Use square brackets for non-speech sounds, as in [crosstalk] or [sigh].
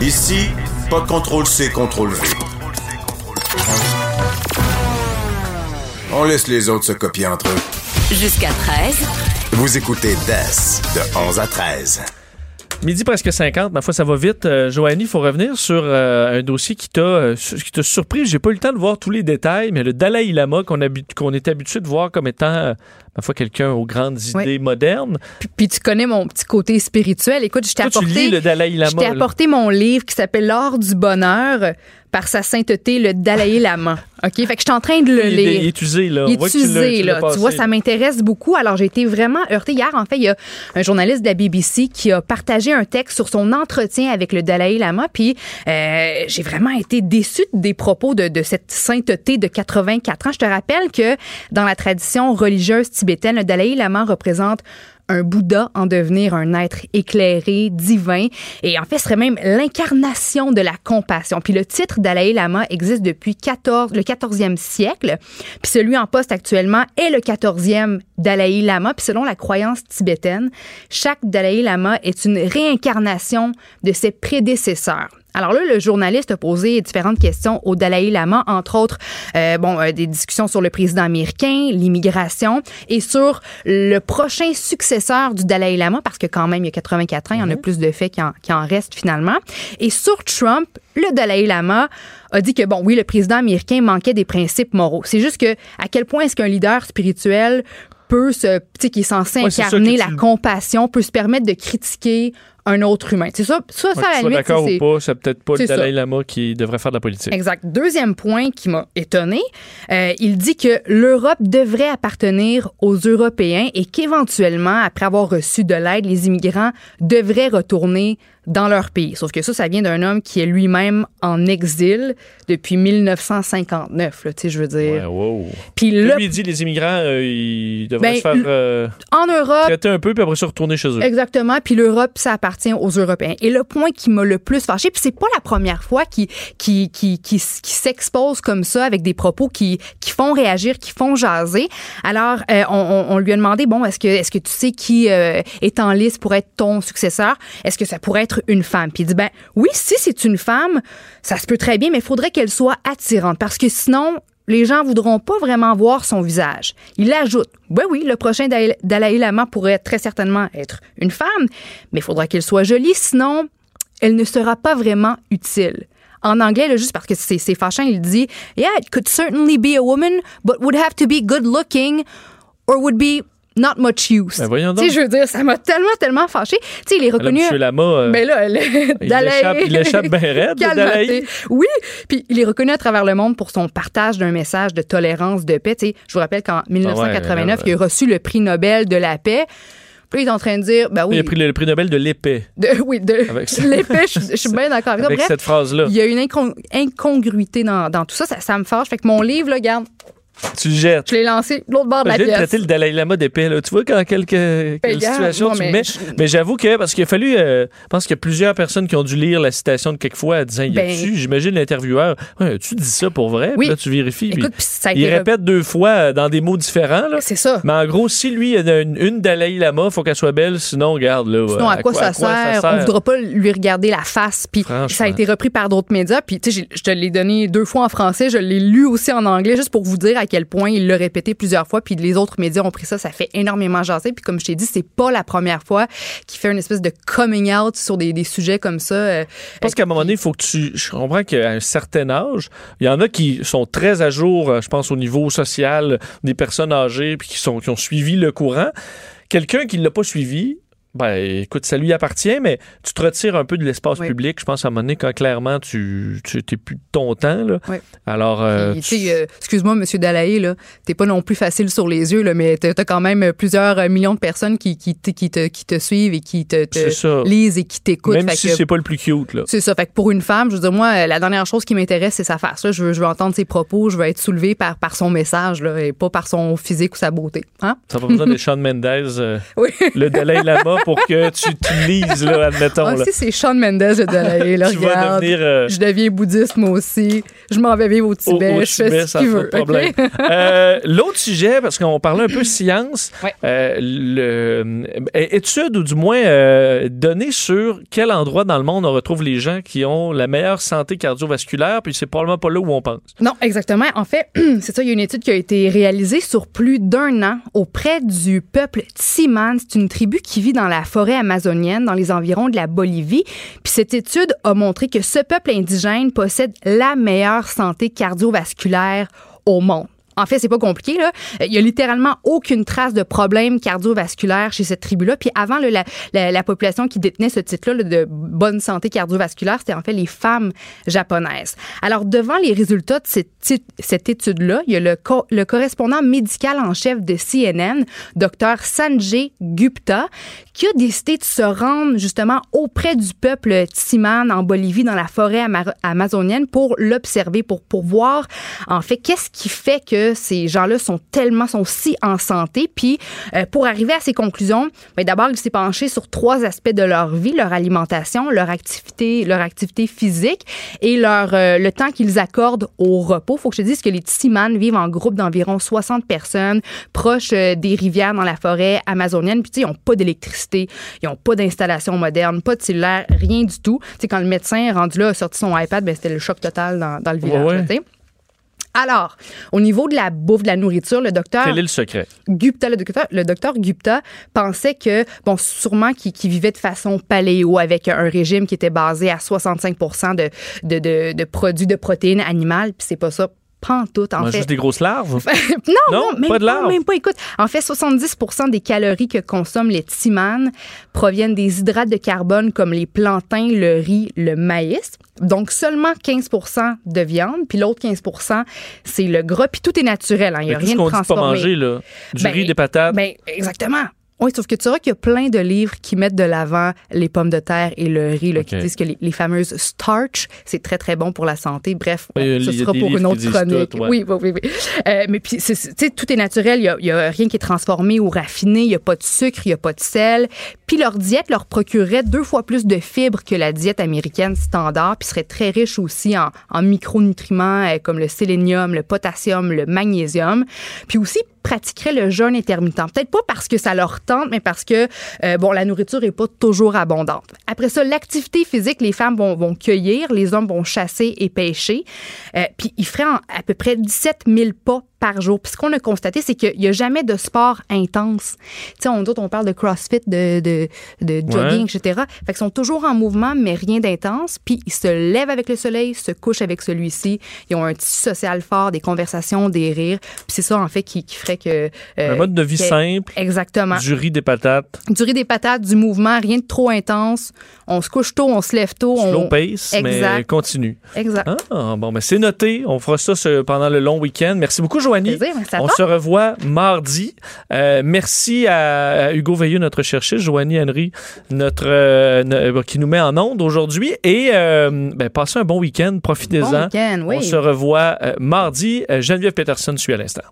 Ici, pas de contrôle C, contrôle V. On laisse les autres se copier entre eux. Jusqu'à 13. Vous écoutez DAS de 11 à 13. Midi presque 50, ma foi, ça va vite. Euh, Joanie, il faut revenir sur euh, un dossier qui t'a euh, qui t'a surpris. J'ai pas eu le temps de voir tous les détails, mais le Dalai Lama qu'on qu'on est habitué de voir comme étant, euh, ma foi, quelqu'un aux grandes Oui. idées modernes. Puis, puis tu connais mon petit côté spirituel. Écoute, je t'ai apporté, apporté mon livre qui s'appelle L'art du bonheur par sa sainteté, le Dalai Lama. OK? Fait que je suis en train de le Il est, lire. il est usé, là. Il est tu usé, tu là. passé. Tu vois, ça m'intéresse beaucoup. Alors, j'ai été vraiment heurtée. Hier, en fait, il y a un journaliste de la BBC qui a partagé un texte sur son entretien avec le Dalai Lama. Puis, euh, j'ai vraiment été déçue des propos de, de cette sainteté de 84 ans. Je te rappelle que dans la tradition religieuse tibétaine, le Dalai Lama représente un Bouddha en devenir un être éclairé, divin. Et en fait, serait même l'incarnation de la compassion. Puis le titre Dalai Lama existe depuis 14, le 14e siècle. Puis celui en poste actuellement est le 14e Dalai Lama. Puis selon la croyance tibétaine, chaque Dalai Lama est une réincarnation de ses prédécesseurs. Alors là, le journaliste a posé différentes questions au Dalai Lama, entre autres, euh, bon, euh, des discussions sur le président américain, l'immigration et sur le prochain successeur du Dalai Lama, parce que quand même, il y a 84 ans, il y en a plus de faits qui en, qui en restent finalement. Et sur Trump, le Dalai Lama a dit que, bon, oui, le président américain manquait des principes moraux. C'est juste que, à quel point est-ce qu'un leader spirituel peut se, tu sais, qui est censé Ouais, incarner la tu- compassion, peut se permettre de critiquer un autre humain. C'est ça, ça, Ouais, ça, que à la limite, d'accord ou pas, c'est peut-être pas le. Dalai Lama qui devrait faire de la politique. Exact. Deuxième point qui m'a étonné, euh, il dit que l'Europe devrait appartenir aux Européens et qu'éventuellement, après avoir reçu de l'aide, les immigrants devraient retourner dans leur pays. Sauf que ça, ça vient d'un homme qui est lui-même en exil depuis 1959, là, tu sais, je veux dire. Ouais, wow. Puis Lui, là, il dit les immigrants, euh, ils devraient Ben, se faire euh, en Europe, traiter un peu, puis après ça retourner chez eux. Exactement. Puis l'Europe, ça appartient aux Européens. Et le point qui m'a le plus fâché, puis c'est pas la première fois qu'il qui, qui, qui, qui s'expose comme ça avec des propos qui, qui font réagir, qui font jaser. Alors, euh, on, lui a demandé, bon, est-ce que, est-ce que tu sais qui est en liste pour être ton successeur? Est-ce que ça pourrait être une femme? Puis il dit, ben oui, si c'est une femme, ça se peut très bien, mais il faudrait qu'elle soit attirante parce que sinon, les gens voudront pas vraiment voir son visage. Il ajoute, oui, oui, le prochain Dalai Lama pourrait très certainement être une femme, mais il faudra qu'elle soit jolie, sinon, elle ne sera pas vraiment utile. En anglais, là, juste parce que c'est c'est fâchant, il dit, yeah, it could certainly be a woman, but would have to be good looking or would be not much use. Ben voyons Tu sais, donc. je veux dire, ça m'a tellement, tellement fâché. Tu sais, il est reconnu. Monsieur Lama, euh, Ben là, le il, échappe, il échappe bien raide. [laughs] Dalai. Oui, puis il est reconnu à travers le monde pour son partage d'un message de tolérance, de paix. Tu sais, je vous rappelle qu'en 1989, ouais. il a reçu le prix Nobel de la paix. Puis il est en train de dire, ben oui, Il a pris le, le prix Nobel de l'épée de, oui, de [laughs] l'épée, je, je suis bien d'accord avec avec Bref, cette phrase-là. il y a une incon- incongruité dans, dans tout ça. ça. ça me fâche. Fait que mon livre, là, regarde, Tu le jettes. je l'ai lancé de l'autre bord de la J'ai pièce. traité le Dalai Lama d'épée. Là. Tu vois quand quelques quelle regarde, situation non, tu mais me mets. Mais j'avoue que, parce qu'il a fallu, euh, je pense qu'il y a plusieurs personnes qui ont dû lire la citation de quelquefois en disant, y Ben- a-tu, j'imagine l'intervieweur, ouais, tu dis ça pour vrai? Oui. Puis là, tu vérifies. Écoute, puis ça il répète deux fois euh, dans des mots différents. Là. C'est ça. Mais en gros, si lui, il y a une, une Dalai Lama, faut qu'elle soit belle, sinon, regarde, là. Sinon, à, quoi, ça, sert? On voudra pas lui regarder la face. Puis ça a été repris par d'autres médias. Puis, tu sais, j'ai- je te l'ai donné deux fois en français. Je l'ai lu aussi en anglais, juste pour vous dire à quel point il l'a répété plusieurs fois. Puis les autres médias ont pris ça. Ça fait énormément jaser. Puis comme je t'ai dit, c'est pas la première fois qu'il fait une espèce de coming out sur des, des sujets comme ça. euh, Je pense qu'à un moment donné, il faut que tu. Je comprends qu'à un certain âge, il y en a qui sont très à jour, euh, je pense, au niveau social, des personnes âgées, puis qui, sont, qui ont suivi le courant. Quelqu'un qui ne l'a pas suivi, ben écoute, ça lui appartient, mais tu te retires un peu de l'espace Oui. public. Je pense à un moment donné, quand clairement tu tu t'es plus de ton temps. Là. Oui. Alors, euh, tu euh, excuse-moi, Monsieur Dalaé, là, t'es pas non plus facile sur les yeux, là, mais t'as t'as quand même plusieurs euh, millions de personnes qui, qui, te- qui, te, qui te suivent et qui te, lisent et qui t'écoutent. même Fait si c'est pas le plus cute. C'est ça. Fait que pour une femme, je veux dire, moi, la dernière chose qui m'intéresse, c'est sa face. Là. Je, veux, je veux entendre ses propos, je veux être soulevée par, par son message là, et pas par son physique ou sa beauté. Hein? Ça n'a pas besoin de Sean Mendes, euh, [laughs] Oui. le Dalai Lama, [laughs] pour que tu, tu lises, là, admettons. Ah, là. si c'est Sean Mendes, le Dalai, là, [laughs] Tu vas regarde. devenir, euh, Je deviens bouddhiste, moi aussi. Je m'en vais vivre au Au, Tibet. au je fais Tibet, ce ça qu'il veut. pas de problème. OK? Euh, L'autre sujet, parce qu'on parlait un peu [laughs] science, Ouais. euh, le, euh, étude ou du moins données sur quel endroit dans le monde on retrouve les gens qui ont la meilleure santé cardiovasculaire, puis c'est probablement pas là où on pense. Non, exactement. En fait, [clears throat] c'est ça, il y a une étude qui a été réalisée sur plus d'un an auprès du peuple Tsiman. C'est une tribu qui vit dans la forêt amazonienne, dans les environs de la Bolivie. Puis cette étude a montré que ce peuple indigène possède la meilleure santé cardiovasculaire au monde. En fait, c'est pas compliqué. Là. Il y a littéralement aucune trace de problème cardiovasculaire chez cette tribu-là. Puis avant, la, la- la population qui détenait ce titre-là là, de bonne santé cardiovasculaire, c'était en fait les femmes japonaises. Alors, devant les résultats de cette, étude-là, il y a le, co- le correspondant médical en chef de CNN, Dr Sanjay Gupta, qui a décidé de se rendre justement auprès du peuple Tsiman en Bolivie, dans la forêt ama- amazonienne, pour l'observer, pour voir en fait qu'est-ce qui fait que ces gens-là sont tellement, sont si en santé. Puis euh, pour arriver à ces conclusions, ben, d'abord, il s'est penché sur trois aspects de leur vie, leur alimentation, leur activité, leur activité physique et leur, euh, le temps qu'ils accordent au repos. Faut que je te dise que les Tsiman vivent en groupe d'environ 60 personnes, proches euh, des rivières dans la forêt amazonienne. Puis tu sais, ils n'ont pas d'électricité, ils n'ont pas d'installation moderne, pas de cellulaire, rien du tout. Tu sais, quand le médecin rendu là a sorti son iPad, ben, c'était le choc total dans, dans le village. Ouais, ouais. Alors, au niveau de la bouffe, de la nourriture, le docteur Quel est le secret? Gupta, le docteur, le docteur Gupta pensait que, bon, sûrement qu'il qu'il vivait de façon paléo avec un régime qui était basé à 65 de, de, de, de produits de protéines animales, puis c'est pas ça. Pantoute, en On a fait. juste des grosses larves? [laughs] non, Non, non, même pas de larves? Même pas. Écoute, en fait, 70% des calories que consomment les timanes proviennent des hydrates de carbone comme les plantains, le riz, le maïs. Donc, seulement 15% de viande, puis l'autre 15% c'est le gras, puis tout est naturel. hein. Il n'y Mais a tout rien de de pas transformé. manger, là? Du Ben, riz, des patates? Ben, exactement. Oui, sauf que tu vois qu'il y a plein de livres qui mettent de l'avant les pommes de terre et le riz, là, qui disent que les, les fameuses starch, c'est très, très bon pour la santé. Bref, Oui, ce sera pour une autre chronique. tout, ouais. Oui, oui, oui. Euh, mais puis, tu sais, tout est naturel. Il n'y a, il y a rien qui est transformé ou raffiné. Il n'y a pas de sucre, il n'y a pas de sel. Puis leur diète leur procurerait deux fois plus de fibres que la diète américaine standard, puis serait très riche aussi en, en micronutriments euh, comme le sélénium, le potassium, le magnésium. Puis aussi pratiqueraient le jeûne intermittent. Peut-être pas parce que ça leur tente, mais parce que euh, bon, la nourriture est pas toujours abondante. Après ça, l'activité physique, les femmes vont, vont cueillir, les hommes vont chasser et pêcher. Euh, puis ils feraient en- à peu près 17 000 pas par jour. Puis ce qu'on a constaté, c'est qu'il n'y a jamais de sport intense. Tu sais, on, d'autres, on parle de crossfit, de, de, de jogging, etc. Fait qu'ils sont toujours en mouvement, mais rien d'intense. Puis ils se lèvent avec le soleil, se couchent avec celui-ci. Ils ont un tissu social fort, des conversations, des rires. Puis c'est ça, en fait, qui, qui ferait que... euh, un mode de vie que- simple, Exactement. du riz, des patates, Du riz, des patates, du mouvement, rien de trop intense. On se couche tôt, on se lève tôt. slow On... pace, mais continue. Exact. Ah, bon, ben c'est noté. On fera ça ce- pendant le long week-end. Merci beaucoup, Joanie. Plaisir, On se revoit mardi. Euh, merci à, à Hugo Veilleux, notre chercheur, Joanie Henry, notre, euh, ne- qui nous met en onde aujourd'hui. Et euh, ben, passez un bon week-end. Profitez-en. Bon week-end, oui. On se revoit euh, mardi. Euh, Geneviève Peterson suit à l'instant.